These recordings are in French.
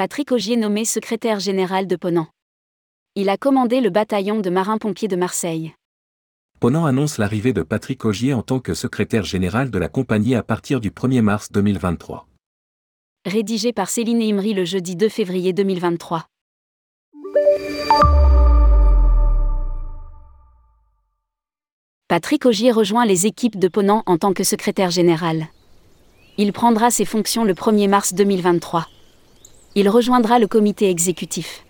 Patrick Augier nommé secrétaire général de Ponant. Il a commandé le bataillon de marins-pompiers de Marseille. Ponant annonce l'arrivée de Patrick Augier en tant que secrétaire général de la compagnie à partir du 1er mars 2023. Rédigé par Céline Imri le jeudi 2 février 2023. Patrick Augier rejoint les équipes de Ponant en tant que secrétaire général. Il prendra ses fonctions le 1er mars 2023. Il rejoindra le comité exécutif.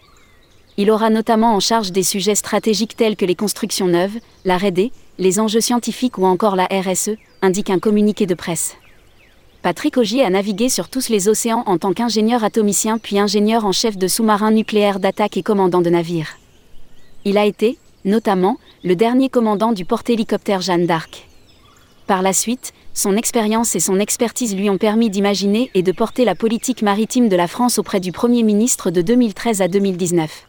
Il aura notamment en charge des sujets stratégiques tels que les constructions neuves, la RD, les enjeux scientifiques ou encore la RSE, indique un communiqué de presse. Patrick Augier a navigué sur tous les océans en tant qu'ingénieur atomicien puis ingénieur en chef de sous-marins nucléaires d'attaque et commandant de navires. Il a été, notamment, le dernier commandant du porte-hélicoptère Jeanne d'Arc. Par la suite, son expérience et son expertise lui ont permis d'imaginer et de porter la politique maritime de la France auprès du Premier ministre de 2013 à 2019.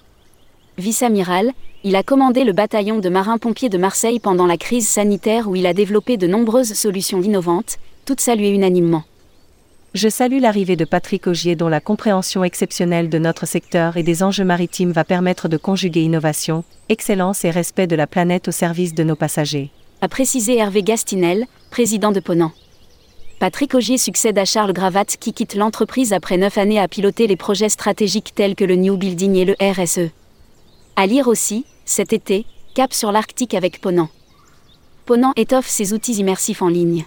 Vice-amiral, il a commandé le bataillon de marins-pompiers de Marseille pendant la crise sanitaire où il a développé de nombreuses solutions innovantes, toutes saluées unanimement. Je salue l'arrivée de Patrick Augier dont la compréhension exceptionnelle de notre secteur et des enjeux maritimes va permettre de conjuguer innovation, excellence et respect de la planète au service de nos passagers. A précisé Hervé Gastinel, président de Ponant. Patrick Augier succède à Charles Gravat qui quitte l'entreprise après neuf années à piloter les projets stratégiques tels que le New Building et le RSE. À lire aussi, cet été, cap sur l'Arctique avec Ponant. Ponant étoffe ses outils immersifs en ligne.